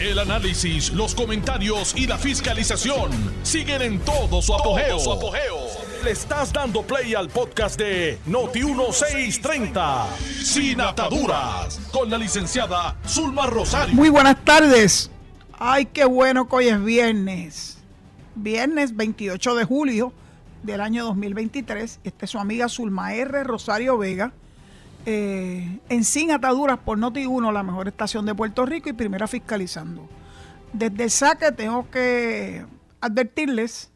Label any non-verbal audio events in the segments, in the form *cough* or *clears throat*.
El análisis, los comentarios y la fiscalización siguen en todo su apogeo. Le estás dando play al podcast de Noti1630, Sin Ataduras, con la licenciada Zulma Rosario. Muy buenas tardes. Ay, qué bueno que hoy es viernes. Viernes 28 de julio del año 2023. Esta es su amiga Zulma R. Rosario Vega eh, en Sin Ataduras por Noti1, la mejor estación de Puerto Rico y primera fiscalizando. Desde el saque tengo que advertirles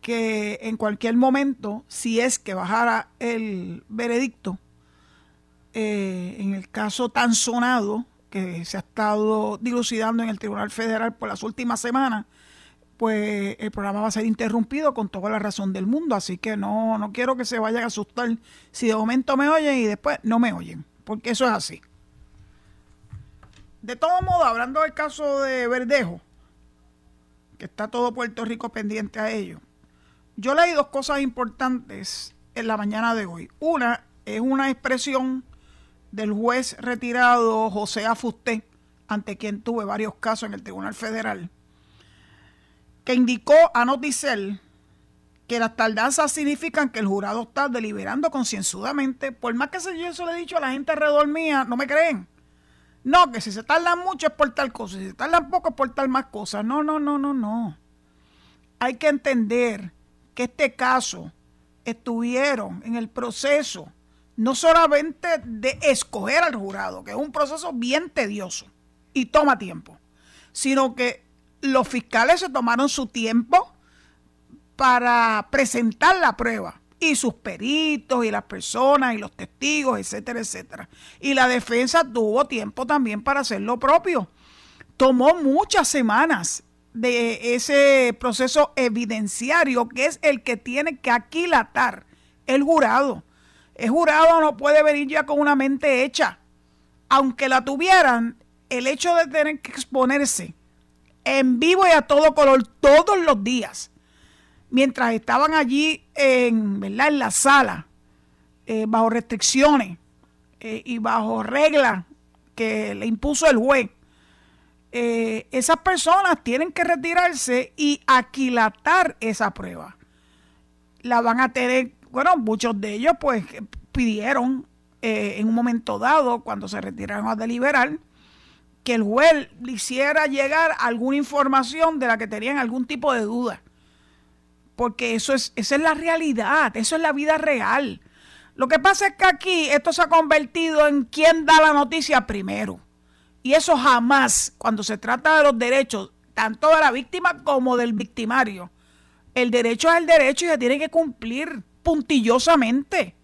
que en cualquier momento, si es que bajara el veredicto, eh, en el caso tan sonado que se ha estado dilucidando en el Tribunal Federal por las últimas semanas, pues el programa va a ser interrumpido con toda la razón del mundo. Así que no, no quiero que se vayan a asustar si de momento me oyen y después no me oyen, porque eso es así. De todo modo, hablando del caso de Verdejo, que está todo Puerto Rico pendiente a ello, yo leí dos cosas importantes en la mañana de hoy. Una es una expresión del juez retirado José Afusté, ante quien tuve varios casos en el Tribunal Federal que indicó a Noticel que las tardanzas significan que el jurado está deliberando concienzudamente. Por más que yo eso le he dicho a la gente alrededor mía, no me creen. No, que si se tardan mucho es por tal cosa, si se tardan poco es por tal más cosas. No, no, no, no, no. Hay que entender que este caso estuvieron en el proceso no solamente de escoger al jurado, que es un proceso bien tedioso y toma tiempo, sino que los fiscales se tomaron su tiempo para presentar la prueba y sus peritos y las personas y los testigos, etcétera, etcétera. Y la defensa tuvo tiempo también para hacer lo propio. Tomó muchas semanas de ese proceso evidenciario que es el que tiene que aquilatar el jurado. El jurado no puede venir ya con una mente hecha. Aunque la tuvieran, el hecho de tener que exponerse en vivo y a todo color todos los días. Mientras estaban allí en, ¿verdad? en la sala, eh, bajo restricciones eh, y bajo reglas que le impuso el juez, eh, esas personas tienen que retirarse y aquilatar esa prueba. La van a tener, bueno, muchos de ellos pues pidieron en un momento dado, cuando se retiraron a deliberar, que el juez le hiciera llegar alguna información de la que tenían algún tipo de duda. Porque eso es, esa es la realidad, eso es la vida real. Lo que pasa es que aquí esto se ha convertido en quién da la noticia primero. Y eso jamás, cuando se trata de los derechos, tanto de la víctima como del victimario, el derecho es el derecho y se tiene que cumplir puntillosamente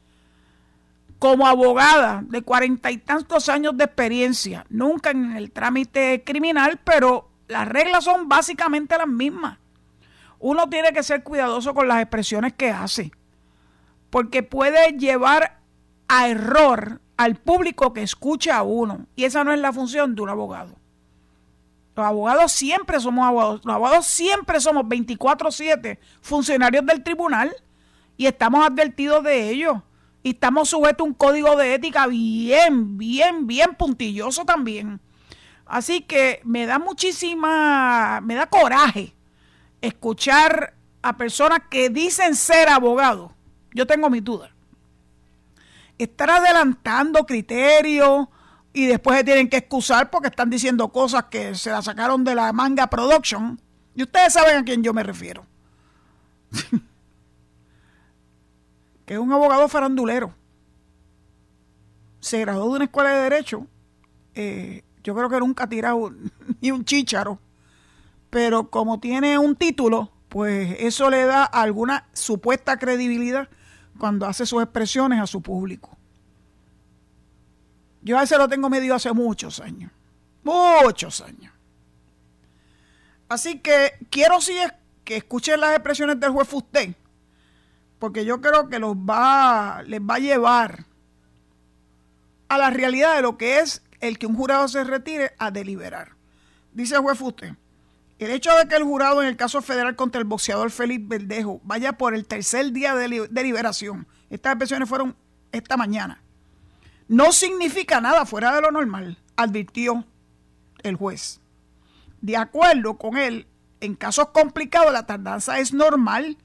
como abogada de cuarenta y tantos años de experiencia, nunca en el trámite criminal, pero las reglas son básicamente las mismas. Uno tiene que ser cuidadoso con las expresiones que hace, porque puede llevar a error al público que escucha a uno, y esa no es la función de un abogado. Los abogados siempre somos abogados, los abogados siempre somos 24/7 funcionarios del tribunal y estamos advertidos de ello y estamos sujetos a un código de ética bien, bien, bien puntilloso también. Así que me da muchísima, me da coraje escuchar a personas que dicen ser abogados. Yo tengo mi duda. Estar adelantando criterios y después se tienen que excusar porque están diciendo cosas que se las sacaron de la manga production. Y ustedes saben a quién yo me refiero. *laughs* que es un abogado farandulero. Se graduó de una escuela de derecho. Eh, yo creo que nunca ha tirado *laughs* ni un chícharo. Pero como tiene un título, pues eso le da alguna supuesta credibilidad cuando hace sus expresiones a su público. Yo a ese lo tengo medio hace muchos años. Muchos años. Así que quiero sí que escuchen las expresiones del juez Fusté porque yo creo que los va, les va a llevar a la realidad de lo que es el que un jurado se retire a deliberar. Dice el juez Fuste, el hecho de que el jurado en el caso federal contra el boxeador Félix Verdejo vaya por el tercer día de deliberación, estas expresiones fueron esta mañana, no significa nada fuera de lo normal, advirtió el juez. de acuerdo con él, en casos complicados la tardanza es normal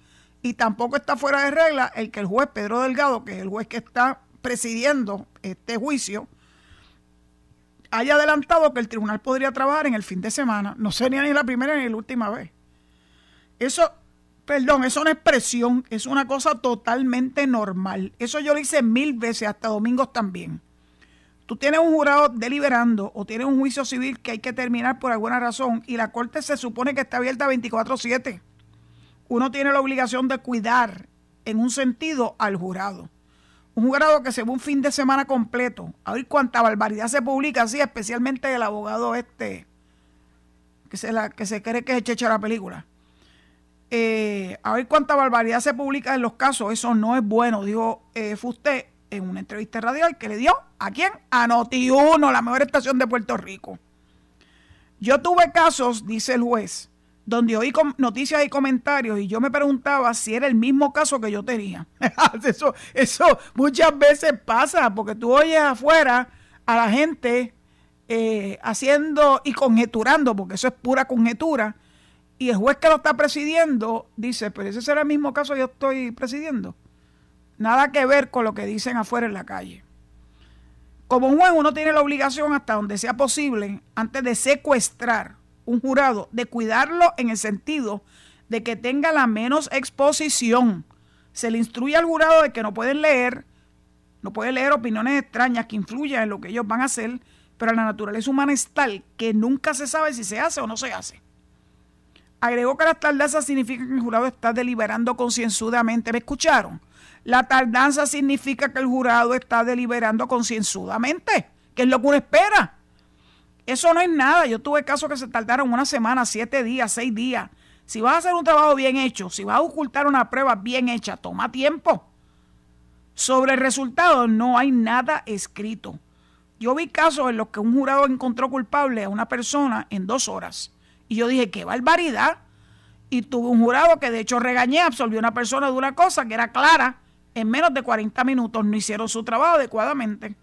y tampoco está fuera de regla el que el juez Pedro Delgado, que es el juez que está presidiendo este juicio, haya adelantado que el tribunal podría trabajar en el fin de semana. No sería ni la primera ni la última vez. Eso, perdón, eso no es presión, es una cosa totalmente normal. Eso yo lo hice mil veces, hasta domingos también. Tú tienes un jurado deliberando o tienes un juicio civil que hay que terminar por alguna razón y la corte se supone que está abierta 24/7. Uno tiene la obligación de cuidar en un sentido al jurado. Un jurado que se ve un fin de semana completo. A ver cuánta barbaridad se publica así, especialmente el abogado este, que se, la, que se cree que es checha la película. Eh, a ver cuánta barbaridad se publica en los casos. Eso no es bueno, dijo eh, Fusté en una entrevista radial que le dio a quién? A Noti1, la mejor estación de Puerto Rico. Yo tuve casos, dice el juez, donde oí noticias y comentarios y yo me preguntaba si era el mismo caso que yo tenía. *laughs* eso, eso muchas veces pasa, porque tú oyes afuera a la gente eh, haciendo y conjeturando, porque eso es pura conjetura, y el juez que lo está presidiendo dice, pero ese será el mismo caso que yo estoy presidiendo. Nada que ver con lo que dicen afuera en la calle. Como juez uno tiene la obligación hasta donde sea posible, antes de secuestrar un jurado de cuidarlo en el sentido de que tenga la menos exposición. Se le instruye al jurado de que no pueden leer, no pueden leer opiniones extrañas que influyan en lo que ellos van a hacer, pero la naturaleza humana es tal que nunca se sabe si se hace o no se hace. Agregó que la tardanza significa que el jurado está deliberando concienzudamente. ¿Me escucharon? La tardanza significa que el jurado está deliberando concienzudamente, que es lo que uno espera. Eso no es nada. Yo tuve casos que se tardaron una semana, siete días, seis días. Si vas a hacer un trabajo bien hecho, si vas a ocultar una prueba bien hecha, toma tiempo. Sobre el resultado no hay nada escrito. Yo vi casos en los que un jurado encontró culpable a una persona en dos horas. Y yo dije, qué barbaridad. Y tuve un jurado que de hecho regañé, absolvió a una persona de una cosa que era clara. En menos de 40 minutos no hicieron su trabajo adecuadamente.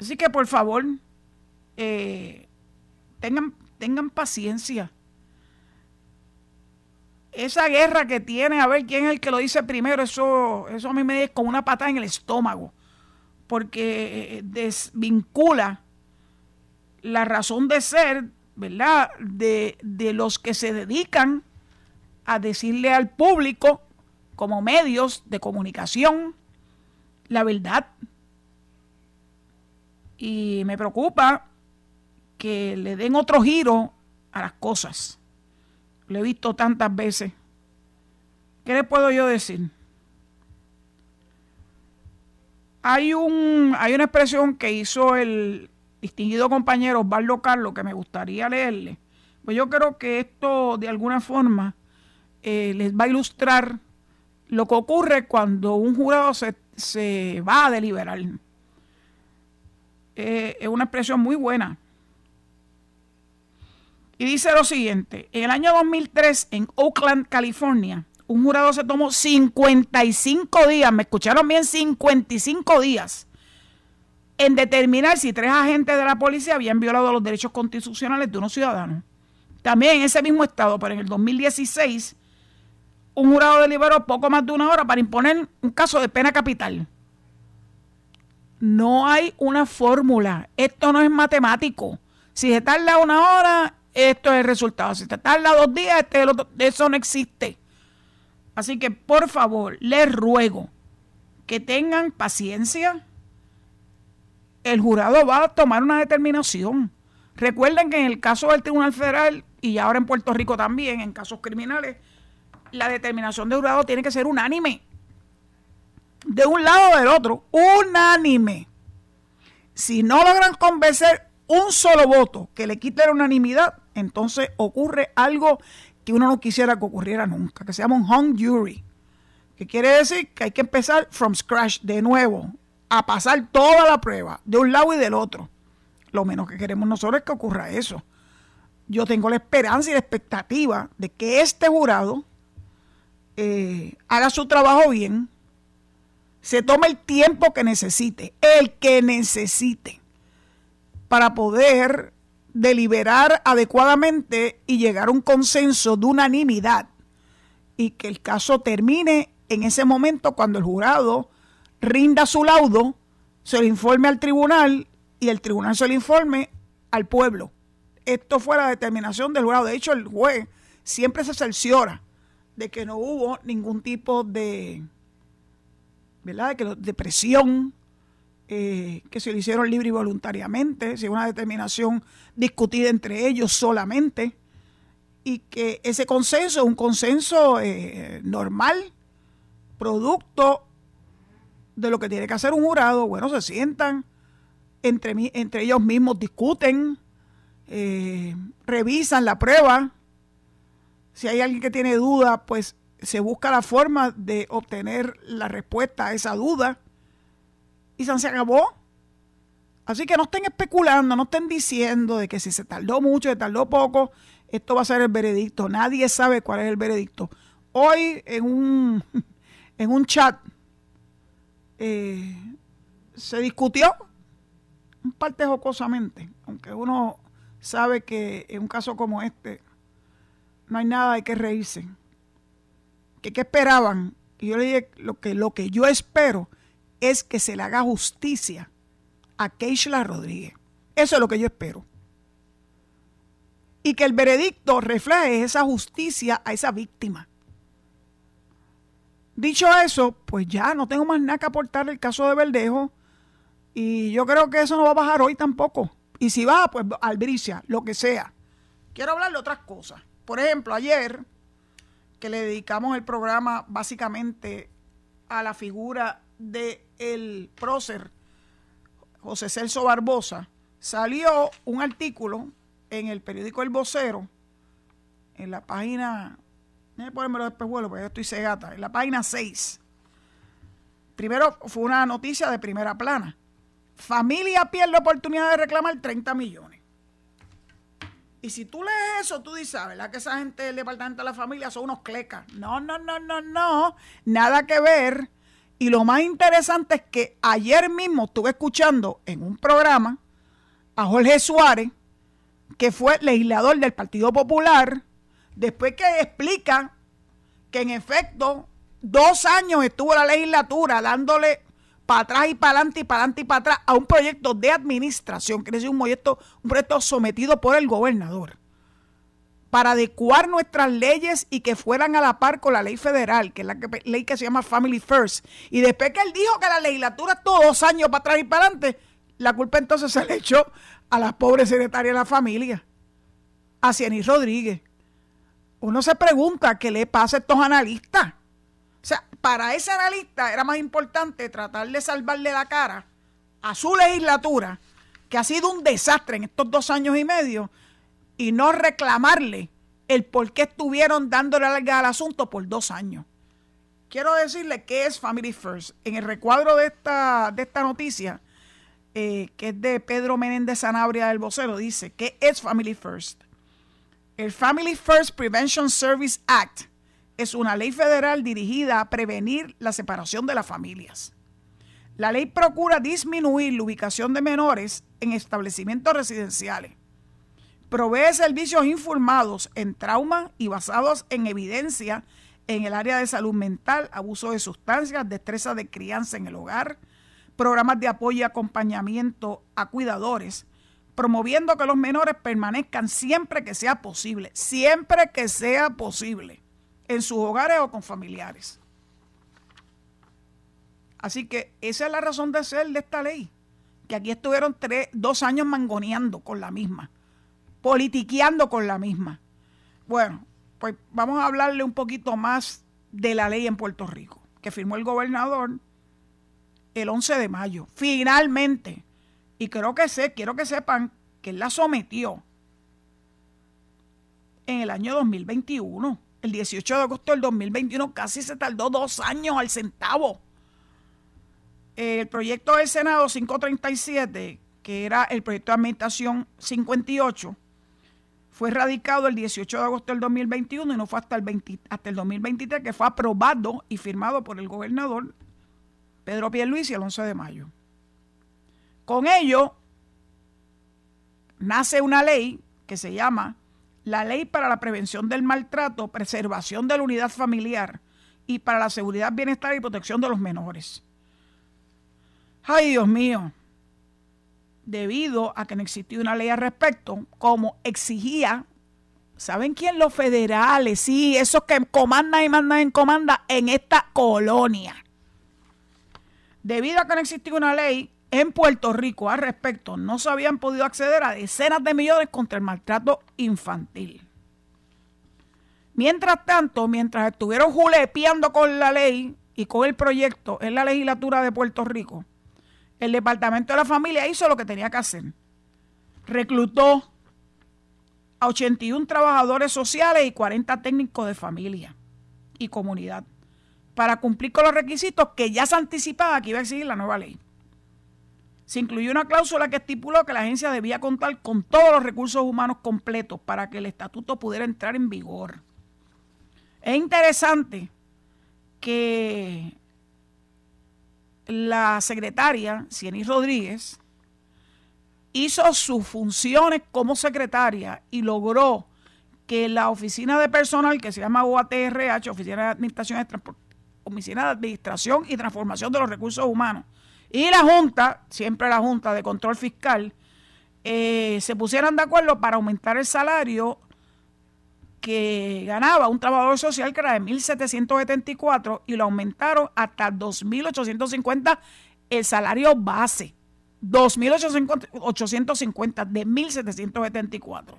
Así que por favor, eh, tengan, tengan paciencia. Esa guerra que tiene, a ver quién es el que lo dice primero, eso, eso a mí me es como una patada en el estómago, porque eh, desvincula la razón de ser, ¿verdad?, de, de los que se dedican a decirle al público, como medios de comunicación, la verdad. Y me preocupa que le den otro giro a las cosas. Lo he visto tantas veces. ¿Qué le puedo yo decir? Hay, un, hay una expresión que hizo el distinguido compañero Osvaldo Carlos que me gustaría leerle. Pues yo creo que esto de alguna forma eh, les va a ilustrar lo que ocurre cuando un jurado se, se va a deliberar. Eh, es una expresión muy buena. Y dice lo siguiente, en el año 2003 en Oakland, California, un jurado se tomó 55 días, me escucharon bien, 55 días, en determinar si tres agentes de la policía habían violado los derechos constitucionales de unos ciudadanos. También en ese mismo estado, pero en el 2016, un jurado deliberó poco más de una hora para imponer un caso de pena capital. No hay una fórmula, esto no es matemático. Si se tarda una hora, esto es el resultado. Si te tarda dos días, este eso no existe. Así que por favor, les ruego que tengan paciencia. El jurado va a tomar una determinación. Recuerden que en el caso del Tribunal Federal y ahora en Puerto Rico también, en casos criminales, la determinación del jurado tiene que ser unánime. De un lado o del otro, unánime. Si no logran convencer un solo voto que le quite la unanimidad, entonces ocurre algo que uno no quisiera que ocurriera nunca, que se llama un hung jury, que quiere decir que hay que empezar from scratch de nuevo, a pasar toda la prueba, de un lado y del otro. Lo menos que queremos nosotros es que ocurra eso. Yo tengo la esperanza y la expectativa de que este jurado eh, haga su trabajo bien, se tome el tiempo que necesite, el que necesite, para poder deliberar adecuadamente y llegar a un consenso de unanimidad y que el caso termine en ese momento cuando el jurado rinda su laudo, se lo informe al tribunal y el tribunal se lo informe al pueblo. Esto fue la determinación del jurado. De hecho, el juez siempre se cerciora de que no hubo ningún tipo de, ¿verdad? De, de presión, eh, que se lo hicieron libre y voluntariamente, si una determinación discutida entre ellos solamente, y que ese consenso es un consenso eh, normal, producto de lo que tiene que hacer un jurado. Bueno, se sientan, entre, entre ellos mismos discuten, eh, revisan la prueba. Si hay alguien que tiene duda, pues se busca la forma de obtener la respuesta a esa duda y se acabó. Así que no estén especulando, no estén diciendo de que si se tardó mucho, se tardó poco, esto va a ser el veredicto. Nadie sabe cuál es el veredicto. Hoy en un, *laughs* en un chat eh, se discutió, un parte jocosamente, aunque uno sabe que en un caso como este no hay nada de que reírse. ¿Qué, qué esperaban? Y yo le dije lo que, lo que yo espero es que se le haga justicia a Keishla Rodríguez. Eso es lo que yo espero. Y que el veredicto refleje esa justicia a esa víctima. Dicho eso, pues ya no tengo más nada que aportar el caso de Verdejo. Y yo creo que eso no va a bajar hoy tampoco. Y si va, pues albricia, lo que sea. Quiero hablar de otras cosas. Por ejemplo, ayer, que le dedicamos el programa básicamente a la figura de el prócer José Celso Barbosa, salió un artículo en el periódico El Vocero, en la página, déjame ponérmelo después porque yo estoy cegata, en la página 6. Primero fue una noticia de primera plana. Familia pierde oportunidad de reclamar 30 millones. Y si tú lees eso, tú dices, ah, ¿verdad que esa gente del Departamento de la Familia son unos clecas? No, no, no, no, no. Nada que ver. Y lo más interesante es que ayer mismo estuve escuchando en un programa a Jorge Suárez, que fue legislador del Partido Popular, después que explica que en efecto dos años estuvo la legislatura dándole para atrás y para adelante y para adelante y para atrás a un proyecto de administración, que es un proyecto, un proyecto sometido por el gobernador para adecuar nuestras leyes y que fueran a la par con la ley federal, que es la ley que se llama Family First. Y después que él dijo que la legislatura todos dos años para atrás y para adelante, la culpa entonces se le echó a la pobre secretaria de la familia, a Cienis Rodríguez. Uno se pregunta qué le pasa a estos analistas. O sea, para ese analista era más importante tratar de salvarle la cara a su legislatura, que ha sido un desastre en estos dos años y medio, y no reclamarle el por qué estuvieron dándole larga al asunto por dos años. Quiero decirle qué es Family First. En el recuadro de esta, de esta noticia, eh, que es de Pedro Menéndez Sanabria del vocero, dice, ¿qué es Family First? El Family First Prevention Service Act es una ley federal dirigida a prevenir la separación de las familias. La ley procura disminuir la ubicación de menores en establecimientos residenciales provee servicios informados en trauma y basados en evidencia en el área de salud mental, abuso de sustancias, destreza de crianza en el hogar, programas de apoyo y acompañamiento a cuidadores, promoviendo que los menores permanezcan siempre que sea posible, siempre que sea posible, en sus hogares o con familiares. Así que esa es la razón de ser de esta ley, que aquí estuvieron tres, dos años mangoneando con la misma politiqueando con la misma. Bueno, pues vamos a hablarle un poquito más de la ley en Puerto Rico, que firmó el gobernador el 11 de mayo, finalmente. Y creo que sé, quiero que sepan que él la sometió en el año 2021, el 18 de agosto del 2021, casi se tardó dos años al centavo. El proyecto del Senado 537, que era el proyecto de administración 58, fue radicado el 18 de agosto del 2021 y no fue hasta el, hasta el 2023 que fue aprobado y firmado por el gobernador Pedro Pierluisi el 11 de mayo. Con ello, nace una ley que se llama la Ley para la Prevención del Maltrato, Preservación de la Unidad Familiar y para la Seguridad, Bienestar y Protección de los Menores. Ay, Dios mío, debido a que no existía una ley al respecto, como exigía, ¿saben quién? Los federales, sí, esos que comandan y mandan en comanda en esta colonia. Debido a que no existía una ley en Puerto Rico al respecto, no se habían podido acceder a decenas de millones contra el maltrato infantil. Mientras tanto, mientras estuvieron julepeando con la ley y con el proyecto en la legislatura de Puerto Rico, el Departamento de la Familia hizo lo que tenía que hacer. Reclutó a 81 trabajadores sociales y 40 técnicos de familia y comunidad para cumplir con los requisitos que ya se anticipaba que iba a exigir la nueva ley. Se incluyó una cláusula que estipuló que la agencia debía contar con todos los recursos humanos completos para que el estatuto pudiera entrar en vigor. Es interesante que la secretaria, Cieny Rodríguez, hizo sus funciones como secretaria y logró que la oficina de personal que se llama OATRH, Oficina de Administración, Oficina de Administración y Transformación de los Recursos Humanos, y la Junta, siempre la Junta de Control Fiscal, eh, se pusieran de acuerdo para aumentar el salario que ganaba un trabajador social que era de 1.774 y lo aumentaron hasta 2.850 el salario base. 2.850 de 1.774.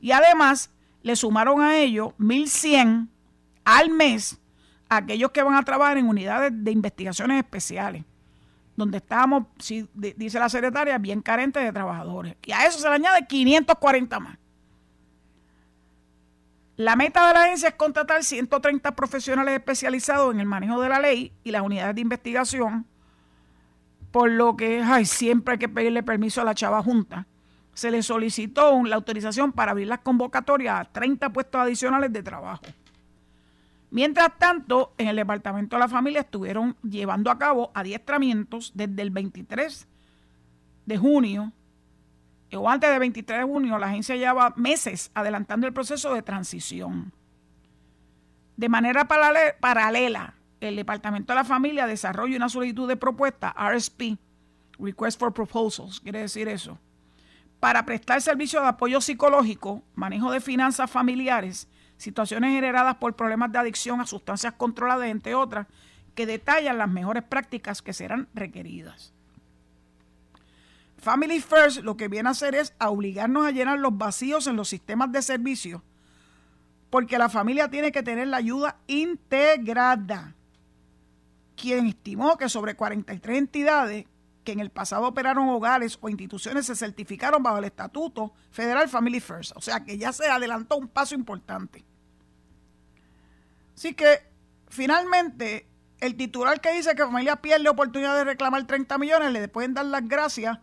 Y además le sumaron a ello 1.100 al mes a aquellos que van a trabajar en unidades de investigaciones especiales, donde estábamos, dice la secretaria, bien carentes de trabajadores. Y a eso se le añade 540 más. La meta de la agencia es contratar 130 profesionales especializados en el manejo de la ley y las unidades de investigación, por lo que ay, siempre hay que pedirle permiso a la chava junta. Se le solicitó la autorización para abrir las convocatorias a 30 puestos adicionales de trabajo. Mientras tanto, en el Departamento de la Familia estuvieron llevando a cabo adiestramientos desde el 23 de junio o antes del 23 de junio, la agencia lleva meses adelantando el proceso de transición. De manera paralela, el Departamento de la Familia desarrolla una solicitud de propuesta, RSP, Request for Proposals, quiere decir eso, para prestar servicio de apoyo psicológico, manejo de finanzas familiares, situaciones generadas por problemas de adicción a sustancias controladas, entre otras, que detallan las mejores prácticas que serán requeridas. Family First lo que viene a hacer es obligarnos a llenar los vacíos en los sistemas de servicio, porque la familia tiene que tener la ayuda integrada. Quien estimó que sobre 43 entidades que en el pasado operaron hogares o instituciones se certificaron bajo el estatuto federal Family First. O sea que ya se adelantó un paso importante. Así que finalmente el titular que dice que familia pierde oportunidad de reclamar 30 millones le pueden dar las gracias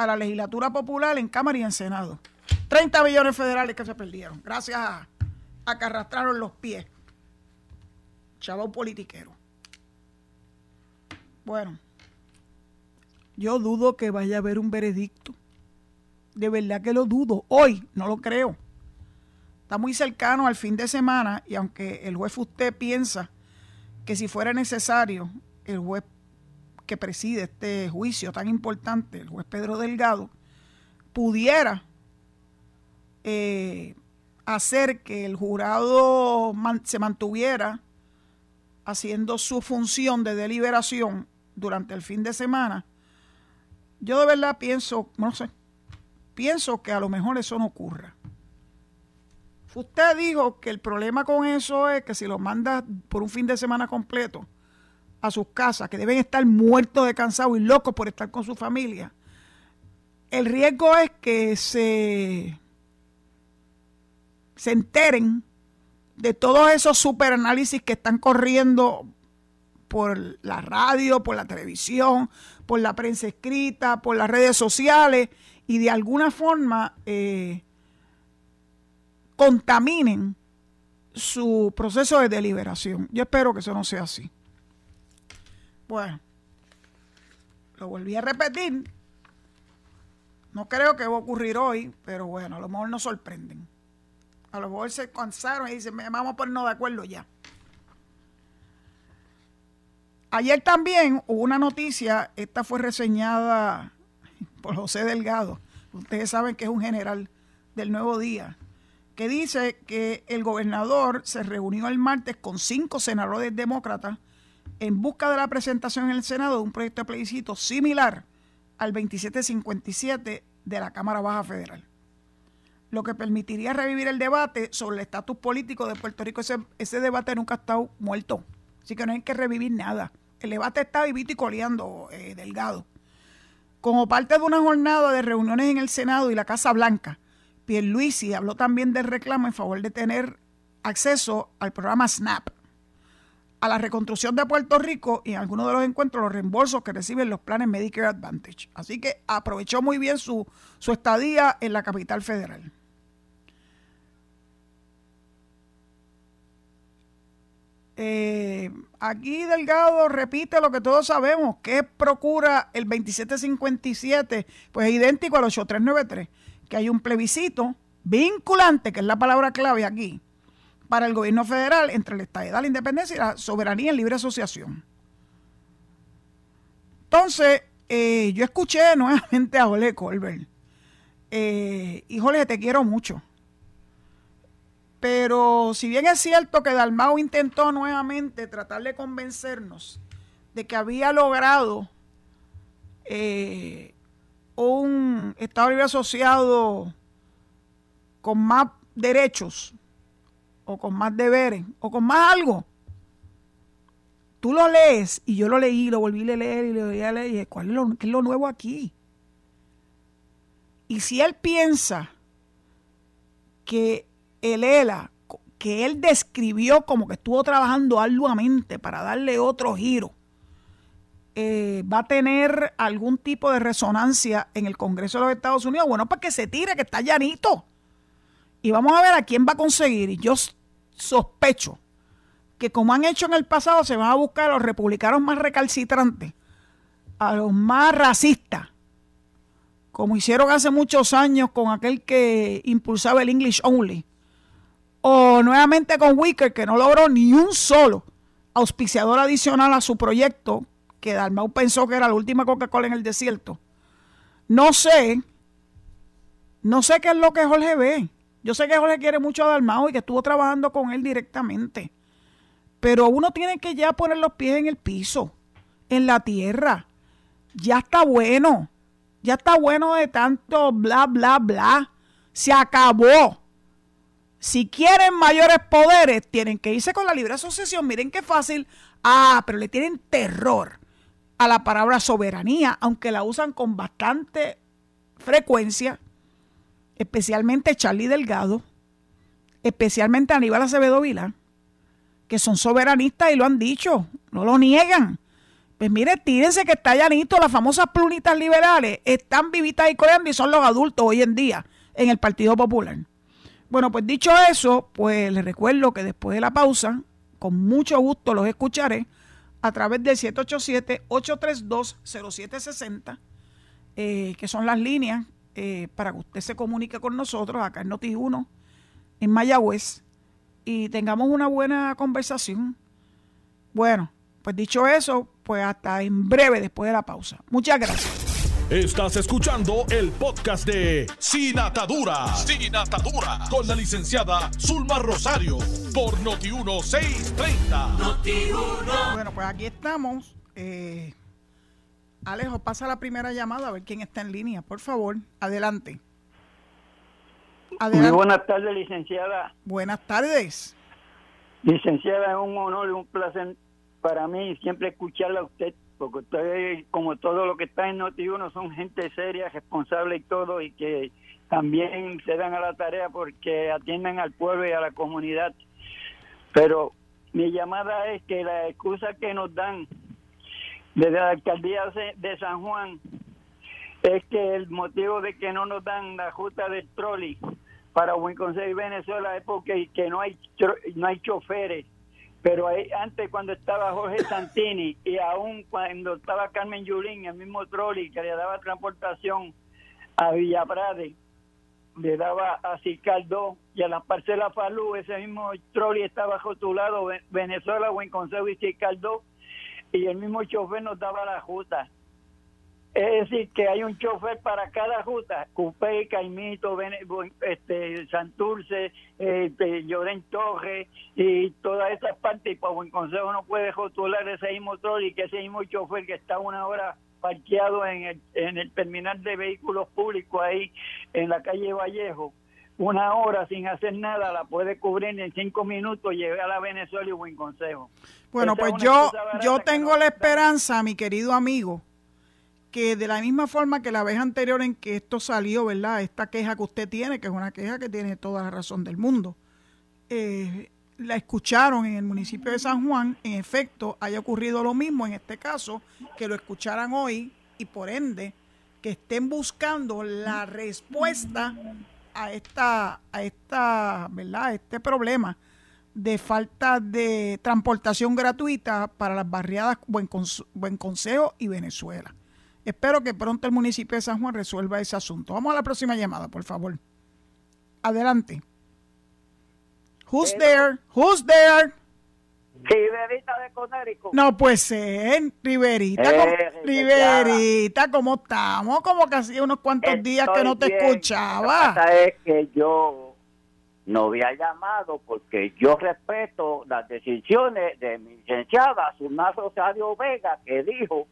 a la legislatura popular en Cámara y en Senado. 30 millones federales que se perdieron, gracias a, que arrastraron los pies. Chavo politiquero. Bueno, yo dudo que vaya a haber un veredicto. De verdad que lo dudo. Hoy no lo creo. Está muy cercano al fin de semana y aunque el juez usted piensa que si fuera necesario, el juez que preside este juicio tan importante, el juez Pedro Delgado, pudiera eh, hacer que el jurado se mantuviera haciendo su función de deliberación durante el fin de semana, yo de verdad pienso, no sé, pienso que a lo mejor eso no ocurra. Usted dijo que el problema con eso es que si lo manda por un fin de semana completo, a sus casas, que deben estar muertos de cansado y locos por estar con su familia, el riesgo es que se, se enteren de todos esos superanálisis que están corriendo por la radio, por la televisión, por la prensa escrita, por las redes sociales y de alguna forma eh, contaminen su proceso de deliberación. Yo espero que eso no sea así. Bueno, lo volví a repetir. No creo que va a ocurrir hoy, pero bueno, a lo mejor nos sorprenden. A lo mejor se cansaron y dicen, vamos a ponernos de acuerdo ya. Ayer también hubo una noticia, esta fue reseñada *laughs* por José Delgado, ustedes saben que es un general del Nuevo Día, que dice que el gobernador se reunió el martes con cinco senadores demócratas en busca de la presentación en el Senado de un proyecto de plebiscito similar al 2757 de la Cámara Baja Federal, lo que permitiría revivir el debate sobre el estatus político de Puerto Rico. Ese, debate nunca ha estado muerto, así que no hay que revivir nada. El debate está vivito y coleando, eh, delgado. Como parte de una jornada de reuniones en el Senado y la Casa Blanca, Pierluisi habló también del reclamo en favor de tener acceso al programa SNAP, a la reconstrucción de Puerto Rico y en algunos de los encuentros los reembolsos que reciben los planes Medicare Advantage. Así que aprovechó muy bien su, su estadía en la capital federal. Eh, aquí Delgado repite lo que todos sabemos, que procura el 2757, pues es idéntico al 8393, que hay un plebiscito vinculante, que es la palabra clave aquí, para el gobierno federal entre el Estado, la independencia y la soberanía en libre asociación. Entonces, eh, yo escuché *laughs* nuevamente a Jorge Colbert. Eh, Jorge, te quiero mucho. Pero si bien es cierto que Dalmau intentó nuevamente tratar de convencernos de que había logrado eh, un Estado libre asociado con más derechos o con más deberes o con más algo. Tú lo lees y yo lo leí, lo volví a leer y lo volví a leer y dije, ¿cuál es lo, qué es lo nuevo aquí? Y si él piensa que el ELA, que él describió como que estuvo trabajando arduamente para darle otro giro, eh, va a tener algún tipo de resonancia en el Congreso de los Estados Unidos, bueno, para que se tire, que está llanito. Y vamos a ver a quién va a conseguir. Y yo sospecho que como han hecho en el pasado, se van a buscar a los republicanos más recalcitrantes, a los más racistas, como hicieron hace muchos años con aquel que impulsaba el English Only, o nuevamente con Wicker, que no logró ni un solo auspiciador adicional a su proyecto, que Dalmau pensó que era la última Coca-Cola en el desierto. No sé, no sé qué es lo que Jorge ve. Yo sé que Jorge quiere mucho a Dalmao y que estuvo trabajando con él directamente. Pero uno tiene que ya poner los pies en el piso, en la tierra. Ya está bueno. Ya está bueno de tanto bla, bla, bla. Se acabó. Si quieren mayores poderes, tienen que irse con la libre asociación. Miren qué fácil. Ah, pero le tienen terror a la palabra soberanía, aunque la usan con bastante frecuencia especialmente Charlie Delgado, especialmente Aníbal Acevedo Vila, que son soberanistas y lo han dicho, no lo niegan. Pues mire, tírense que está llanito, las famosas plunitas liberales están vivitas y coreando y son los adultos hoy en día en el Partido Popular. Bueno, pues dicho eso, pues les recuerdo que después de la pausa, con mucho gusto los escucharé a través del 787-832-0760, eh, que son las líneas eh, para que usted se comunique con nosotros acá en Noti1, en Mayagüez, y tengamos una buena conversación. Bueno, pues dicho eso, pues hasta en breve después de la pausa. Muchas gracias. Estás escuchando el podcast de Sin Atadura. Sin Atadura. Con la licenciada Zulma Rosario. Por Noti1630. Noti1. Bueno, pues aquí estamos. Eh, Alejo, pasa la primera llamada a ver quién está en línea, por favor. Adelante. Muy buenas tardes, licenciada. Buenas tardes. Licenciada, es un honor y un placer para mí siempre escucharla a usted, porque usted, como todo lo que está en Noti1, son gente seria, responsable y todo, y que también se dan a la tarea porque atienden al pueblo y a la comunidad. Pero mi llamada es que la excusa que nos dan desde la alcaldía de San Juan es que el motivo de que no nos dan la ruta del trolley para Consejo y Venezuela es porque que no hay no hay choferes. Pero antes cuando estaba Jorge *laughs* Santini y aún cuando estaba Carmen Yulín el mismo trolley que le daba transportación a Villaprade, le daba a Cicaldo y a la parcela Falú, ese mismo trolley estaba bajo tu lado, Venezuela, Consejo y Cicaldo, y el mismo chofer nos daba la justa. Es decir, que hay un chofer para cada ruta, Cupé, Caimito, este, Santurce, este, Lloren y todas esas partes. Y para buen consejo no puede rotular ese mismo y que ese mismo chofer que está una hora parqueado en el, en el terminal de vehículos públicos ahí en la calle Vallejo, una hora sin hacer nada la puede cubrir en cinco minutos, llegar a Venezuela y buen consejo. Bueno, pues yo, yo tengo la esperanza, mi querido amigo, que de la misma forma que la vez anterior en que esto salió, ¿verdad? Esta queja que usted tiene, que es una queja que tiene toda la razón del mundo, eh, la escucharon en el municipio de San Juan, en efecto, haya ocurrido lo mismo en este caso, que lo escucharan hoy y por ende que estén buscando la respuesta a esta, a esta, ¿verdad? este problema de falta de transportación gratuita para las barriadas Buen, Buen Consejo y Venezuela. Espero que pronto el municipio de San Juan resuelva ese asunto. Vamos a la próxima llamada, por favor. Adelante. Who's there? Who's there? Riverita de Conérico. No puede ser, Riverita. Eh, Riverita, ¿cómo estamos? Como que hacía unos cuantos días que no te escuchaba. La es que yo no había llamado porque yo respeto las decisiones de mi licenciada Suna Rosario Vega, que dijo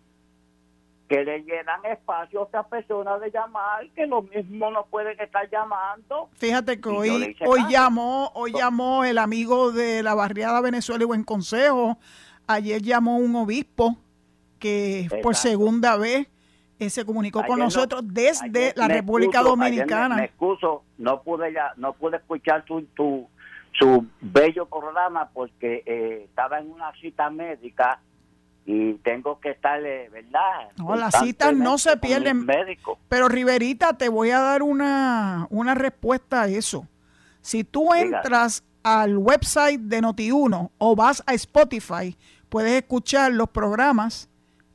que le llenan espacio a otras personas de llamar que lo mismo no pueden estar llamando. Fíjate que hoy, hoy llamó, hoy llamó el amigo de la barriada Venezuela y Buen Consejo, ayer llamó un obispo que por segunda vez eh, se comunicó con nosotros desde la República Dominicana. Me, excuso, no pude ya, no pude escuchar tu, tu su bello programa porque eh, estaba en una cita médica y tengo que estarle, ¿verdad? No, las citas no se pierden. Médico. Pero Riverita, te voy a dar una, una respuesta a eso. Si tú entras al website de Noti1 o vas a Spotify, puedes escuchar los programas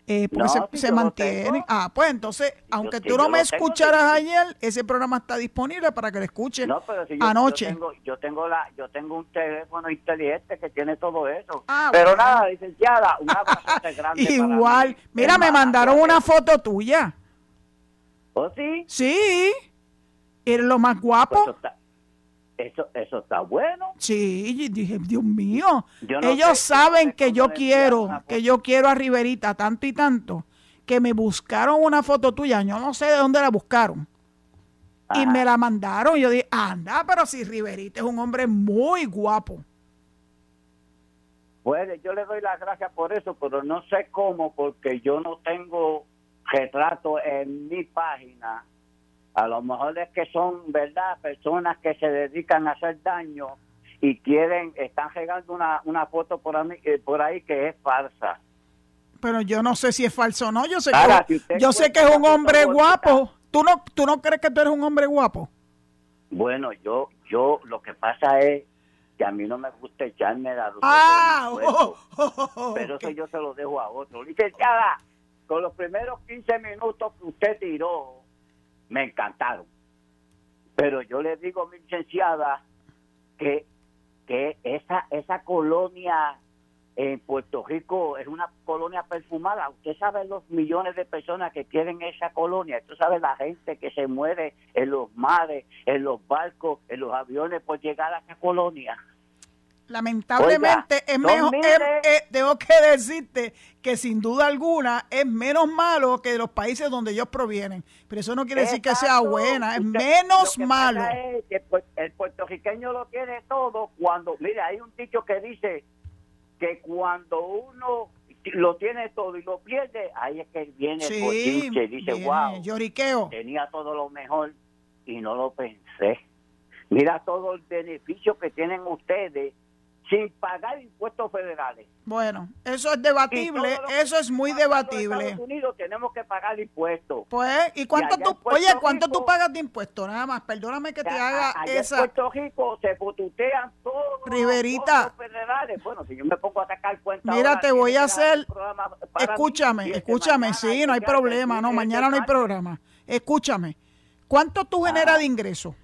eh, se, mantiene. Ah, pues entonces, aunque tú no me escucharas ayer, ese programa está disponible para que lo escuchen anoche. Yo tengo, yo tengo, la, yo tengo un teléfono inteligente que tiene todo eso. Ah, Pero nada, licenciada, un abrazo *laughs* grande. Igual, mira, me mandaron una foto tuya. ¿Oh, sí? Sí. Eres lo más guapo. Pues eso, eso está bueno. Sí, dije, Dios mío. Ellos saben que yo quiero, que yo quiero a Riverita tanto y tanto, que me buscaron una foto tuya. Yo no sé de dónde la buscaron. Y me la mandaron. Y yo dije, anda, pero si Riverita es un hombre muy guapo. Pues yo le doy las gracias por eso, pero no sé cómo, porque yo no tengo retrato en mi página a lo mejor es que son, ¿verdad?, personas que se dedican a hacer daño y quieren, están regando una, una foto por ahí, eh, por ahí que es falsa. Pero yo no sé si es falso o no. Yo sé que, yo sé que es un hombre guapo. ¿Tú no, ¿Tú no crees que tú eres un hombre guapo? Bueno, yo, yo lo que pasa es que a mí no me gusta echarme la ah, pero eso yo se lo dejo a otro. Licenciada, con los primeros 15 minutos que usted tiró, me encantaron. Pero yo le digo a mi licenciada que, que esa, esa colonia en Puerto Rico es una colonia perfumada. Usted sabe los millones de personas que quieren esa colonia. Usted sabe la gente que se muere en los mares, en los barcos, en los aviones por llegar a esa colonia. Lamentablemente es mejor, tengo que decirte que sin duda alguna es menos malo que los países donde ellos provienen. Pero eso no quiere decir que sea buena, es menos malo. el puertorriqueño lo tiene todo cuando, mire, hay un dicho que dice que cuando uno lo tiene todo y lo pierde, ahí es que viene sí, el dice, wow, lloriqueo. tenía todo lo mejor y no lo pensé. Mira todo el beneficio que tienen ustedes sin pagar impuestos federales. Bueno, eso es debatible, eso es muy debatible. En Estados Unidos tenemos que pagar impuestos. Pues, ¿y cuánto tú, oye, cuánto tú pagas de impuestos? Nada más, perdóname que te haga esa. En Puerto Rico se fotutean todos Riverita. los federales. Bueno, si yo me pongo a sacar cuenta. Mira, te voy a hacer. Escúchame, escúchame, sí, no hay problema, no, mañana no hay programa. Escúchame. ¿Cuánto tú generas de ingreso?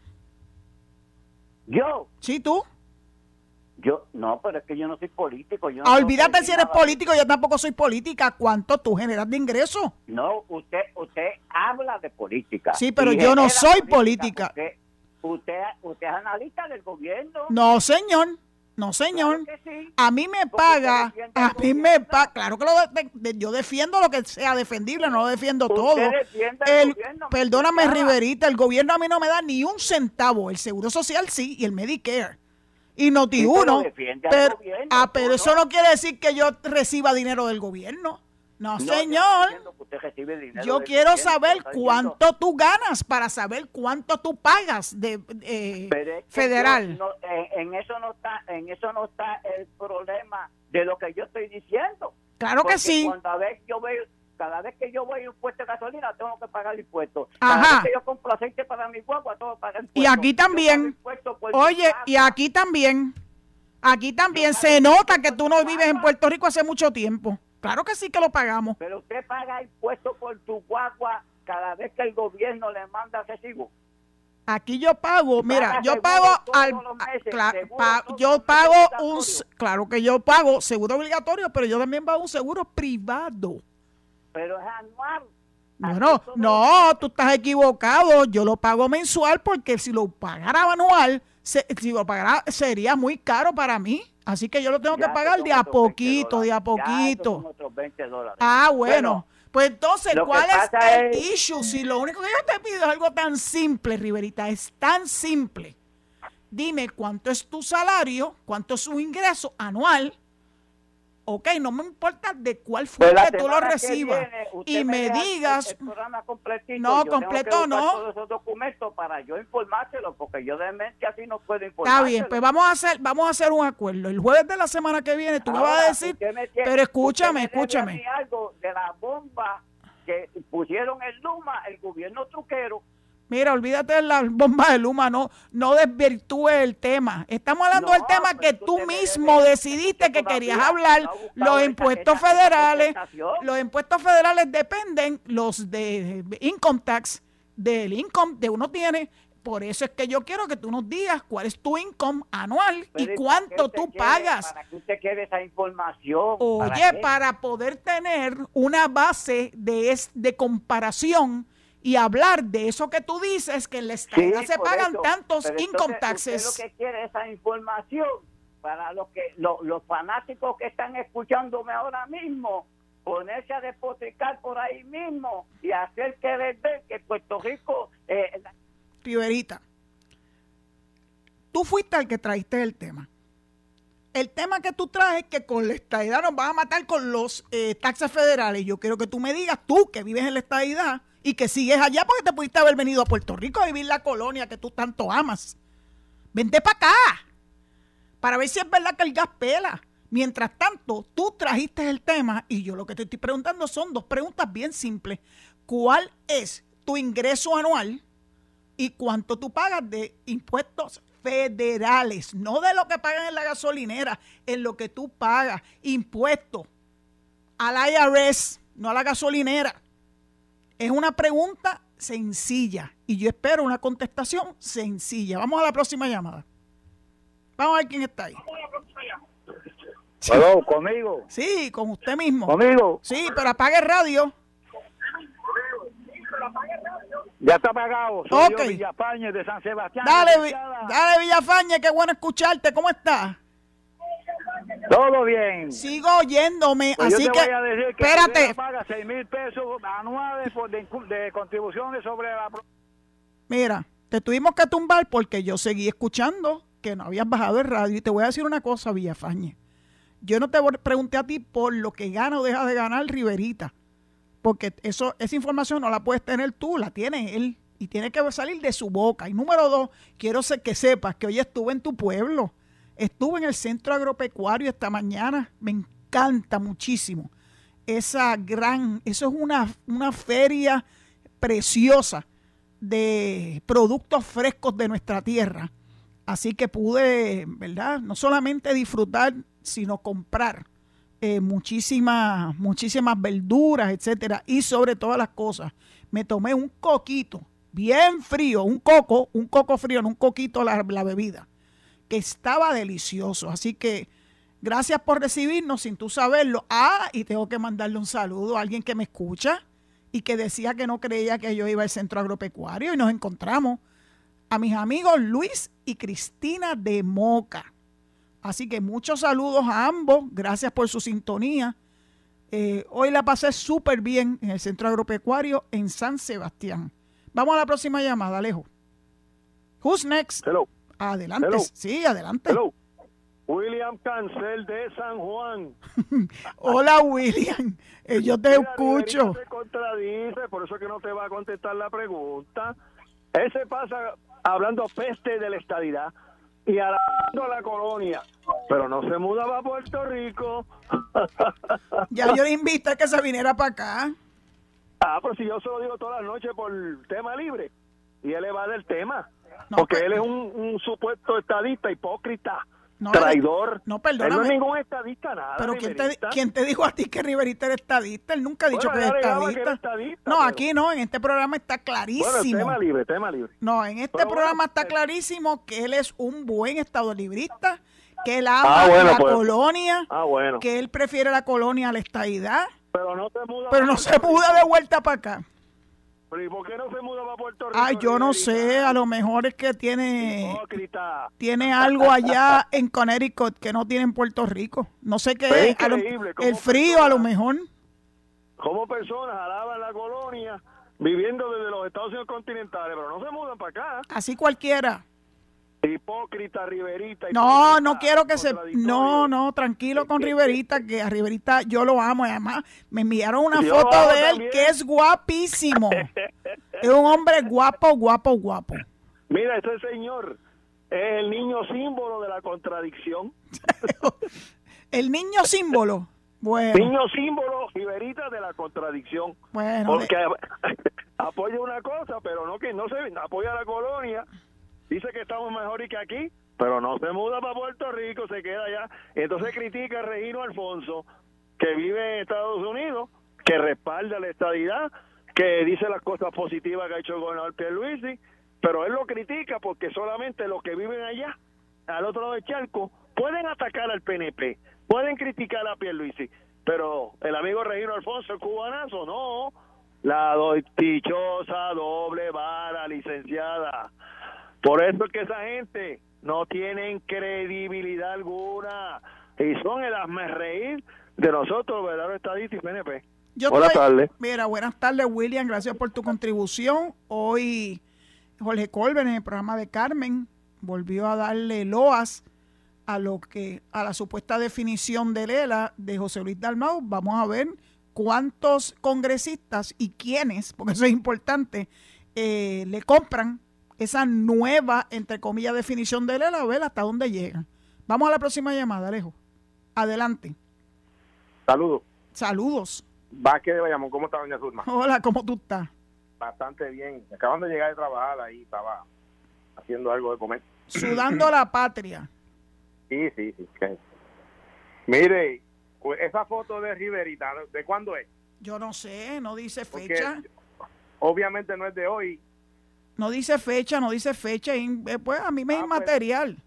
¿Yo? ¿Sí, tú? Yo, no, pero es que yo no soy político. Yo olvídate si eres político, yo tampoco soy política. ¿Cuánto tú generas de ingreso? No, usted usted habla de política. Sí, pero yo no soy política. Usted, usted es analista del gobierno. No, señor. No, señor. A mí me paga, a mí me paga, claro que lo yo defiendo lo que sea defendible, no lo defiendo todo. El, perdóname, Riverita, el gobierno a mí no me da ni un centavo, el Seguro Social sí y el Medicare. Y Noti uno, pero, ah, pero eso no quiere decir que yo reciba dinero del gobierno. No, señor. Yo, quiero saber cuánto tú ganas para saber cuánto tú pagas de eh, federal. en, eso no está, en eso no está el problema de lo que yo estoy diciendo. Claro que sí. Cada vez, yo veo, cada vez que yo voy a un puesto de gasolina tengo que pagar impuestos. Cada vez que yo compro aceite para mi guagua tengo que pagar impuestos. Y aquí también. Oye, y aquí también. Aquí también se nota que tú no vives en Puerto Rico hace mucho tiempo. Claro que sí que lo pagamos. Pero usted paga impuestos por tu guagua cada vez que el gobierno le manda recibo. Aquí yo pago, mira, yo pago al yo pago un claro que yo pago seguro obligatorio, pero yo también pago un seguro privado. Pero es anual. Bueno, no, tú estás equivocado. Yo lo pago mensual porque si lo pagara anual, si lo pagara sería muy caro para mí. Así que yo lo tengo que pagar de a poquito, de a poquito. Ah, bueno. Pues entonces, ¿cuál es el issue? Si lo único que yo te pido es algo tan simple, Riverita, es tan simple. Dime cuánto es tu salario, cuánto es su ingreso anual ok, no me importa de cuál fue que tú lo recibas y me digas, no, completo no. Todos esos documentos para yo informárselo, porque yo de mente así no puedo informar. Está bien, pues vamos a hacer, vamos a hacer un acuerdo. El jueves de la semana que viene tú me vas a decir, pero escúchame, escúchame. algo de la bomba que pusieron el Luma, el gobierno truquero, Mira, olvídate de la bomba de Luma, no, no desvirtúe el tema. Estamos hablando del tema que tú mismo decidiste que querías hablar. Los impuestos federales, los impuestos federales dependen, los de income tax, del income de uno tiene. Por eso es que yo quiero que tú nos digas cuál es tu income anual y cuánto tú pagas. ¿Para que usted quiere esa información? Oye, para, poder tener una base de, de comparación y hablar de eso que tú dices, que en la estadía se pagan tantos income taxes. Usted lo que quiere esa información para los que los fanáticos que están escuchándome ahora mismo, ponerse a despotricar por ahí mismo y hacer que ver que Puerto Rico... Eh, Riverita, tú fuiste el que trajiste el tema. El tema que tú traes es que con la estadidad nos van a matar con los eh, taxes federales. Yo quiero que tú me digas, tú que vives en la estadidad, y que sigues allá porque te pudiste haber venido a Puerto Rico a vivir la colonia que tú tanto amas. Vente para acá para ver si es verdad que el gas pela. Mientras tanto, tú trajiste el tema y yo lo que te estoy preguntando son dos preguntas bien simples. ¿Cuál es tu ingreso anual y cuánto tú pagas de impuestos federales? No de lo que pagan en la gasolinera, en lo que tú pagas impuestos al IRS, no a la gasolinera. Es una pregunta sencilla y yo espero una contestación sencilla. Vamos a la próxima llamada. Vamos a ver quién está ahí. Sí. ¿Conmigo? Sí, con usted mismo. ¿Conmigo? Sí, pero apague el radio. Ya está apagado. Soy okay. Villafañe de San Sebastián. Dale, dale Villafañe, qué bueno escucharte. ¿Cómo estás? Todo bien. Sigo oyéndome, pues así que, espérate. paga 6 mil pesos anuales de, contribuciones sobre la... Mira, te tuvimos que tumbar porque yo seguí escuchando que no habías bajado el radio. Y te voy a decir una cosa, Villafañe. Yo no te pregunté a ti por lo que gana o deja de ganar Riverita. Porque eso, esa información no la puedes tener tú, la tiene él. Y tiene que salir de su boca. Y número dos, quiero que sepas que hoy estuve en tu pueblo Estuve en el centro agropecuario esta mañana, me encanta muchísimo. Esa gran, eso es una, una feria preciosa de productos frescos de nuestra tierra. Así que pude, ¿verdad? No solamente disfrutar, sino comprar eh, muchísimas, muchísimas verduras, etcétera. Y sobre todas las cosas, me tomé un coquito bien frío, un coco, un coco frío, en un coquito la, la bebida, que estaba delicioso. Así que gracias por recibirnos sin tú saberlo. Ah, y tengo que mandarle un saludo a alguien que me escucha y que decía que no creía que yo iba al centro agropecuario y nos encontramos a mis amigos Luis y Cristina de Moca. Así que muchos saludos a ambos, gracias por su sintonía. Eh, hoy la pasé súper bien en el centro agropecuario en San Sebastián. Vamos a la próxima llamada, Alejo. Who's next? Hello. Adelante. Hello. Sí, adelante. Hello. William Cancel de San Juan. *laughs* Hola, William. Eh, yo te Mira, escucho. Te contradice, por eso que no te va a contestar la pregunta. Ese pasa hablando peste de la estadidad y alabando a la colonia, pero no se muda para Puerto Rico. *laughs* Ya yo le invité a que se viniera para acá. ah, pero si yo se lo digo todas las noches por tema libre y él le va del tema, No, porque pero- él es un, un supuesto estadista, hipócrita, No, traidor. no, Él perdóname. no es ningún estadista, nada. Pero ¿quién te, quién te dijo a ti que Riverita era estadista? Él nunca ha dicho Bueno, que es que estadista. era estadista, no, pero- aquí no, en este programa está Bueno, clarísimo. tema libre, tema libre. No, en este Pero bueno, programa está eh. clarísimo que él es un buen estado librista, que él ama Ah, bueno, la pues. colonia, Ah, bueno. que él prefiere la colonia a la estadidad, Pero no se muda. pero no se muda de vuelta para acá. Pero ¿y por qué no se muda para Puerto Rico? Ay, yo no sé, a lo mejor es que tiene Hipócrita. tiene algo allá *laughs* en Connecticut que no tiene en Puerto Rico. No sé qué Pero es, a lo- increíble, ¿cómo el frío a lo mejor. Como personas alaban la colonia viviendo desde los Estados Unidos continentales, pero no se mudan para acá. Así cualquiera. Hipócrita, Riverita. No, hipócrita, no quiero que se... No, no, tranquilo con Riverita, que a Riverita yo lo amo. Y además, me enviaron una Yo foto de él también. que es guapísimo. *laughs* es un hombre guapo, guapo, guapo. Mira, ese señor es el niño símbolo de la contradicción. *laughs* El niño símbolo. Bueno, Niño símbolo, Riverita, de la contradicción. bueno. Porque *laughs* apoya una cosa, pero no que no se apoya a la colonia. Dice que estamos mejor que aquí, pero no se muda para Puerto Rico, se queda allá. Entonces critica a Regino Alfonso, que vive en Estados Unidos, que respalda la estadidad, que dice las cosas positivas que ha hecho el gobernador Pierluisi, pero él lo critica porque solamente los que viven allá, al otro lado del charco, pueden atacar al PNP, pueden criticar a Pierluisi, pero el amigo Regino Alfonso, el cubanazo, no, la dichosa doble vara, licenciada. Por eso es que esa gente no tienen credibilidad alguna y son el reír de nosotros, verdaderos estadistas y PNP. Yo Buenas tardes. Mira, buenas tardes, William. Gracias por tu contribución. Hoy Jorge Colbert en el programa de Carmen volvió a darle loas a lo que a la supuesta definición de Lela de José Luis Dalmau. Vamos a ver cuántos congresistas y quiénes, porque eso es importante, eh, le compran esa nueva, entre comillas, definición de Lela, a ver hasta dónde llegan. Vamos a la próxima llamada, Alejo. Adelante. Saludos. Saludos. Vázquez de Bayamón, ¿cómo está doña Zulma? Hola, ¿cómo tú estás? Bastante bien. Acaban de llegar de trabajar ahí, estaba haciendo algo de comer. Sudando la patria. Sí, sí, sí. Mire, esa foto de Riverita, ¿de cuándo es? Yo no sé, no dice Porque fecha. obviamente no es de hoy. No dice fecha, no dice fecha. y, eh, Pues a mí me es Ah, pues. inmaterial.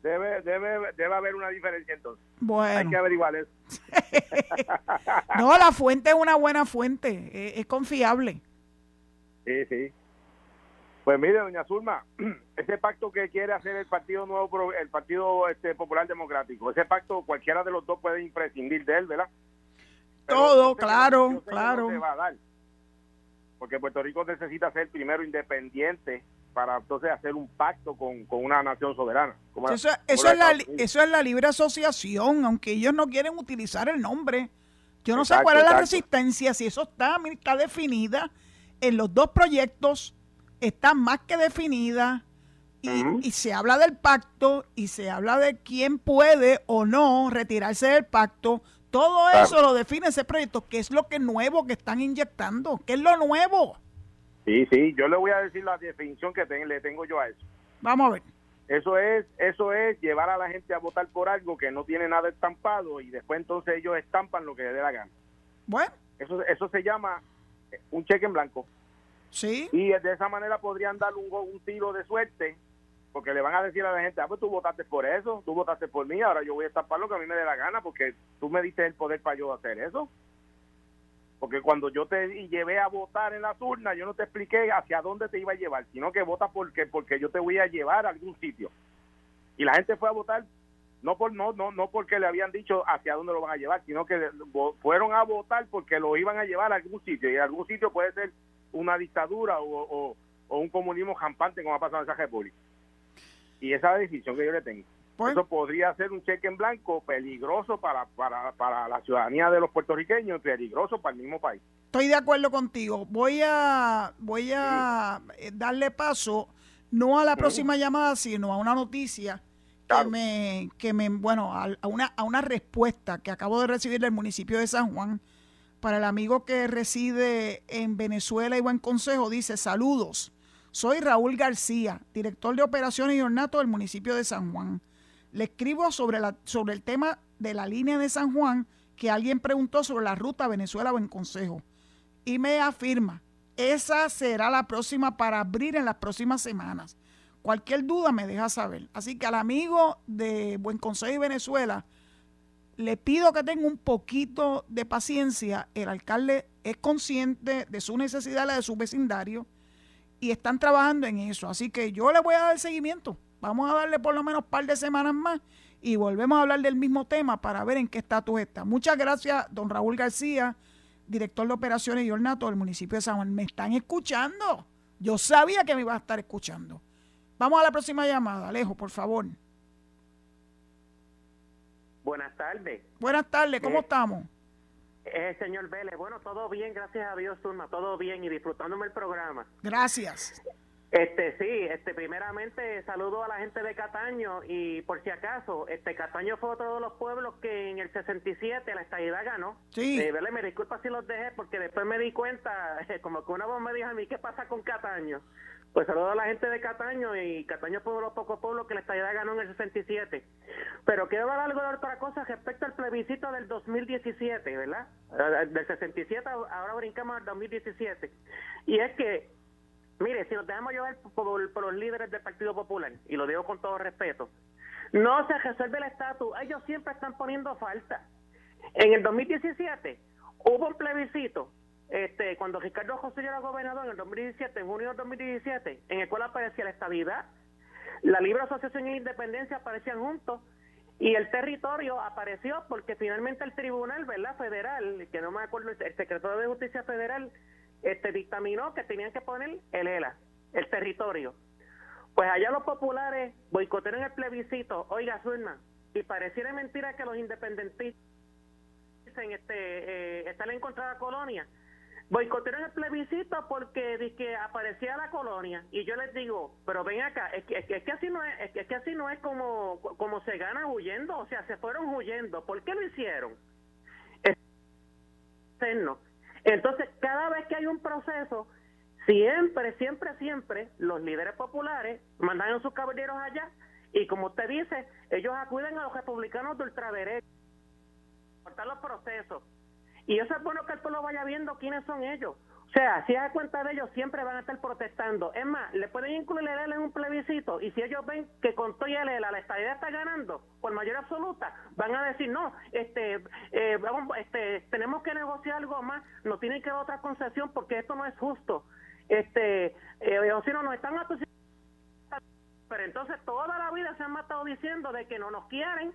Debe, debe, debe haber una diferencia entonces. Hay Bueno, que averiguar eso. *laughs* no, la fuente es una buena fuente, eh, es confiable. Sí, sí. Pues mire, doña Zulma, *clears throat* ese pacto que quiere hacer el Partido Nuevo, el Partido este, Popular Democrático, ese pacto cualquiera de los dos puede imprescindir de él, ¿verdad? Todo, claro, no claro. se va a dar. Porque Puerto Rico necesita ser primero independiente para entonces hacer un pacto con, con una nación soberana. como Eso, la- eso como es la, eso es la libre asociación, aunque ellos no quieren utilizar el nombre. Yo no sé Exacto, cuál es la exacto. resistencia, si eso está, está definida en los dos proyectos, está más que definida y se habla del pacto y se habla de quién puede o no retirarse del pacto. Todo Claro. eso lo define ese proyecto, que es lo que nuevo que están inyectando, qué es lo nuevo. Sí, sí, yo le voy a decir la definición que ten- le tengo yo a eso. Vamos a ver. Eso es, eso es llevar a la gente a votar por algo que no tiene nada estampado y después entonces ellos estampan lo que les dé la gana. Bueno, Eso, eso se llama eh, un cheque en blanco. Sí. Y de esa manera podrían dar un, un tiro de suerte, porque le van a decir a la gente, ah, pues tú votaste por eso, tú votaste por mí, ahora yo voy a tapar lo que a mí me dé la gana, porque tú me diste el poder para yo hacer eso. Porque cuando yo te llevé a votar en las urnas, yo no te expliqué hacia dónde te iba a llevar, sino que vota porque porque yo te voy a llevar a algún sitio. Y la gente fue a votar no por no no no porque le habían dicho hacia dónde lo van a llevar, sino que fueron a votar porque lo iban a llevar a algún sitio y algún sitio puede ser una dictadura o, o, un comunismo campante como ha pasado en esa república. Y esa decisión que yo le tengo. Pues Eso podría ser un cheque en blanco peligroso para, para, para la ciudadanía de los puertorriqueños y peligroso para el mismo país. Estoy de acuerdo contigo. Voy a, voy a eh, darle paso no a la próxima llamada, sino a una noticia que me, que me, bueno, a, una, a una respuesta que acabo de recibir del municipio de San Juan para el amigo que reside en Venezuela y Buen Consejo. Dice, saludos. Soy Raúl García, director de operaciones y ornato del municipio de San Juan le escribo sobre, sobre el tema de la línea de San Juan que alguien preguntó sobre la ruta Venezuela Buen Consejo. Y me afirma, esa será la próxima para abrir en las próximas semanas. Cualquier duda me deja saber. Así que al amigo de Buen Consejo y Venezuela, le pido que tenga un poquito de paciencia. El alcalde es consciente de su necesidad, la de su vecindario, y están trabajando en eso. Así que yo le voy a dar seguimiento. Vamos a darle por lo menos un par de semanas más y volvemos a hablar del mismo tema para ver en qué estatus está. Muchas gracias, don Raúl García, director de operaciones y ornato del municipio de San Juan. ¿Me están escuchando? Yo sabía que me iba a estar escuchando. Vamos a la próxima llamada. Alejo, por favor. Buenas tardes. Buenas tardes, ¿cómo eh, estamos? Eh, señor Vélez, bueno, todo bien, gracias a Dios, Turma, todo bien y disfrutándome el programa. Gracias. Este sí, este primeramente saludo a la gente de Cataño y por si acaso, este Cataño fue otro de los pueblos que en el 67 la estadidad ganó. Sí. Eh, me disculpa si los dejé porque después me di cuenta, *laughs* como que una voz me dijo a mí, ¿qué pasa con Cataño? Pues saludo a la gente de Cataño y Cataño de los pocos pueblos que la estadidad ganó en el 67. Pero quiero hablar algo de otra cosa respecto al plebiscito del 2017, ¿verdad? Eh, del 67 ahora brincamos al 2017. Y es que Mire, si nos dejamos llevar por, los líderes del Partido Popular, y lo digo con todo respeto, no se resuelve el estatus, ellos siempre están poniendo falta. En el 2017 hubo un plebiscito, este, cuando Ricardo José era gobernador en el 2017, en junio del 2017, en el cual aparecía la estabilidad, la libre asociación la independencia aparecían juntos, y el territorio apareció porque finalmente el tribunal, ¿verdad? Federal, que no me acuerdo, el secretario de Justicia Federal este dictaminó que tenían que poner el ELA, el territorio. Pues allá los populares boicotearon el plebiscito, oiga Zulma, y pareciera mentira que los independentistas dicen este, eh, están en contra de la colonia. Boicotearon el plebiscito porque que aparecía la colonia. Y yo les digo, pero ven acá, es que, es que, así no es, es que así no es como, como se gana huyendo, o sea, se fueron huyendo. ¿Por qué lo hicieron? Es entonces, cada vez que hay un proceso, siempre, siempre, siempre, los líderes populares mandan a sus caballeros allá y como usted dice, ellos acuden a los republicanos de ultraderecha, cortar los procesos. Y eso es bueno que el pueblo vaya viendo quiénes son ellos. O sea, si da cuenta de ellos, siempre van a estar protestando. Es más, le pueden incluir el en un plebiscito y si ellos ven que con todo el la estadía está ganando por mayoría absoluta, van a decir, no, este, eh, vamos, este, tenemos que negociar algo más, no tienen que dar otra concesión porque esto no es justo. Este, eh, o si no, nos están pero entonces toda la vida se han matado diciendo de que no nos quieren,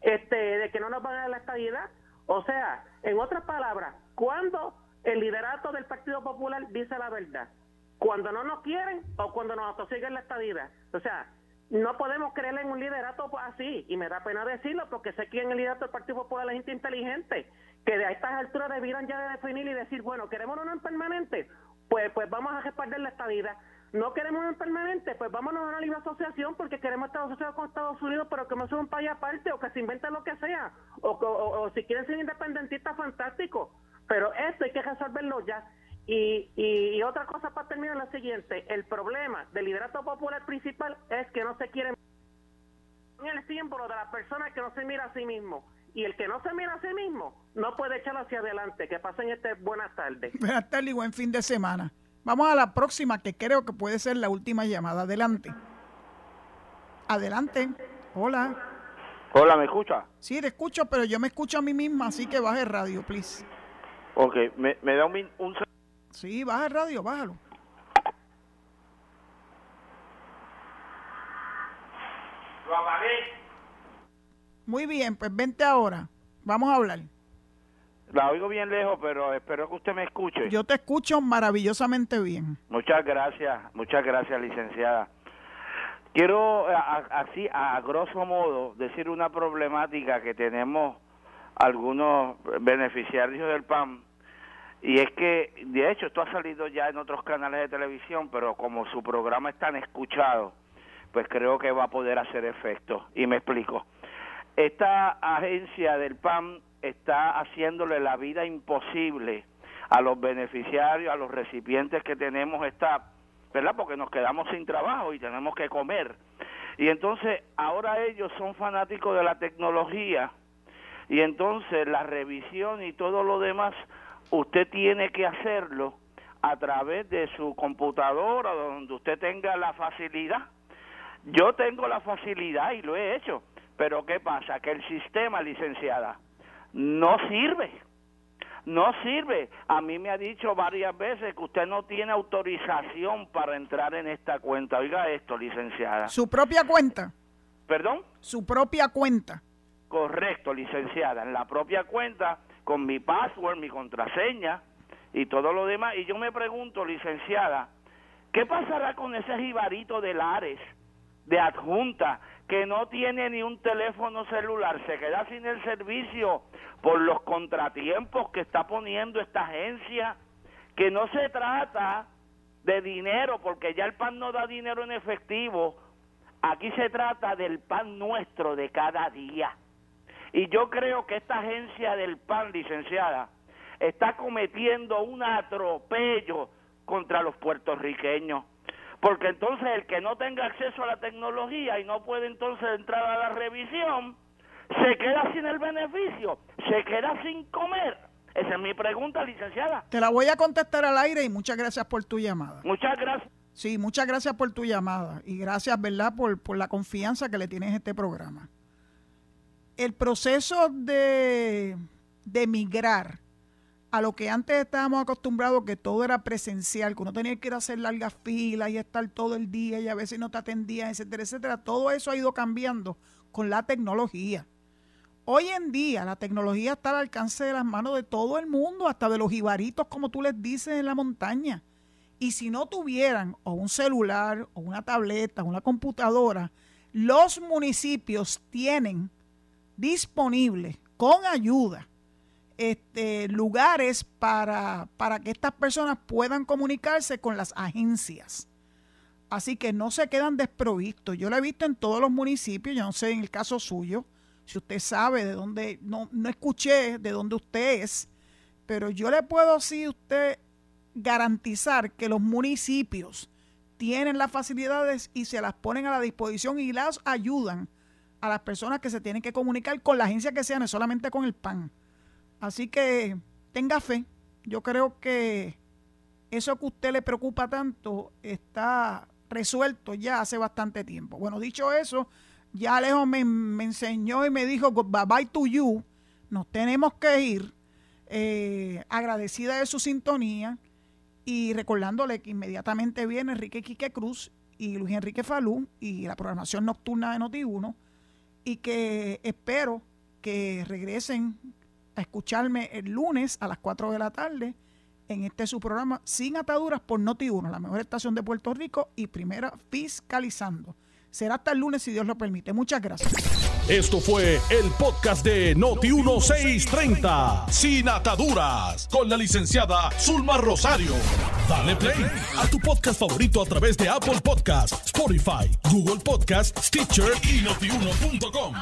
este, de que no nos van a dar la estabilidad. O sea, en otras palabras, ¿cuándo el liderato del Partido Popular dice la verdad. Cuando no nos quieren o cuando nos atosiguen la estadía. O sea, no podemos creer en un liderato así. Y me da pena decirlo porque sé que en el liderato del Partido Popular es gente inteligente. Que de a estas alturas debieran ya de definir y decir, bueno, queremos uno en permanente. Pues, pues vamos a respaldar la estadía. No queremos en permanente, pues vámonos a una libre asociación porque queremos estar asociados con Estados Unidos, pero que no sea un país aparte o que se invente lo que sea. O, o si quieren ser independentistas, fantástico pero esto hay que resolverlo ya. Y, y, otra cosa para terminar la siguiente, el problema del liderato popular principal es que no se quiere el símbolo de la persona que no se mira a sí mismo. Y el que no se mira a sí mismo no puede echarlo hacia adelante. Que pasen este buenas tardes. Buenas tardes y buen fin de semana. Vamos a la próxima, que creo que puede ser la última llamada. Adelante. Adelante. Hola. Hola, ¿me escucha? Sí, te escucho, pero yo me escucho a mí misma, así que baja el radio, please. Ok, me, me da un, un... Sí, baja el radio, bájalo. Lo apagué. Muy bien, pues vente ahora. Vamos a hablar. La oigo bien lejos, pero espero que usted me escuche. Yo te escucho maravillosamente bien. Muchas gracias, muchas gracias, licenciada. Quiero, así, a grosso modo, decir una problemática que tenemos algunos beneficiarios del PAN, y es que, de hecho, esto ha salido ya en otros canales de televisión, pero como su programa es tan escuchado, pues creo que va a poder hacer efecto. Y me explico. Esta agencia del PAN está haciéndole la vida imposible a los beneficiarios, a los recipientes que tenemos esta, ¿verdad? Porque nos quedamos sin trabajo y tenemos que comer. Y entonces ahora ellos son fanáticos de la tecnología y entonces la revisión y todo lo demás usted tiene que hacerlo a través de su computadora donde usted tenga la facilidad. Yo tengo la facilidad y lo he hecho, pero ¿qué pasa? Que el sistema, licenciada, no sirve. No sirve. A mí me ha dicho varias veces que usted no tiene autorización para entrar en esta cuenta. Oiga esto, licenciada. ¿Su propia cuenta? ¿Perdón? Su propia cuenta. Correcto, licenciada. En la propia cuenta, con mi password, mi contraseña y todo lo demás. Y yo me pregunto, licenciada, ¿qué pasará con ese jibarito de Lares, de adjunta, que no tiene ni un teléfono celular, se queda sin el servicio por los contratiempos que está poniendo esta agencia, que no se trata de dinero, porque ya el PAN no da dinero en efectivo, aquí se trata del pan nuestro de cada día. Y yo creo que esta agencia del PAN, licenciada, está cometiendo un atropello contra los puertorriqueños porque entonces el que no tenga acceso a la tecnología y no puede entonces entrar a la revisión, se queda sin el beneficio, se queda sin comer. Esa es mi pregunta, licenciada. Te la voy a contestar al aire y muchas gracias por tu llamada. Muchas gracias. Sí, muchas gracias por tu llamada y gracias, ¿verdad?, por, por la confianza que le tienes a este programa. El proceso de, de migrar a lo que antes estábamos acostumbrados que todo era presencial, que uno tenía que ir a hacer largas filas y estar todo el día y a veces no te atendían, etcétera, etcétera. Todo eso ha ido cambiando con la tecnología. Hoy en día la tecnología está al alcance de las manos de todo el mundo, hasta de los ibaritos, como tú les dices, en la montaña. Y si no tuvieran o un celular o una tableta una computadora, los municipios tienen disponible con ayuda este, lugares para, para que estas personas puedan comunicarse con las agencias. Así que no se quedan desprovistos. Yo lo he visto en todos los municipios, yo no sé en el caso suyo, si usted sabe de dónde, no, no escuché de dónde usted es, pero yo le puedo así usted garantizar que los municipios tienen las facilidades y se las ponen a la disposición y las ayudan a las personas que se tienen que comunicar con la agencia que sea, no solamente con el PAN. Así que tenga fe. Yo creo que eso que a usted le preocupa tanto está resuelto ya hace bastante tiempo. Bueno, dicho eso, ya Alejo me, enseñó y me dijo, bye bye to you, nos tenemos que ir, eh, agradecida de su sintonía y recordándole que inmediatamente viene Enrique Quique Cruz y Luis Enrique Falú y la programación nocturna de Noti1 y que espero que regresen a escucharme el lunes a las 4 de la tarde en este su programa Sin Ataduras por Noti1, la mejor estación de Puerto Rico y primera fiscalizando. Será hasta el lunes si Dios lo permite. Muchas gracias. Esto fue el podcast de Noti1630, Sin Ataduras, con la licenciada Zulma Rosario. Dale play a tu podcast favorito a través de Apple Podcasts, Spotify, Google Podcasts, Stitcher y notiuno.com.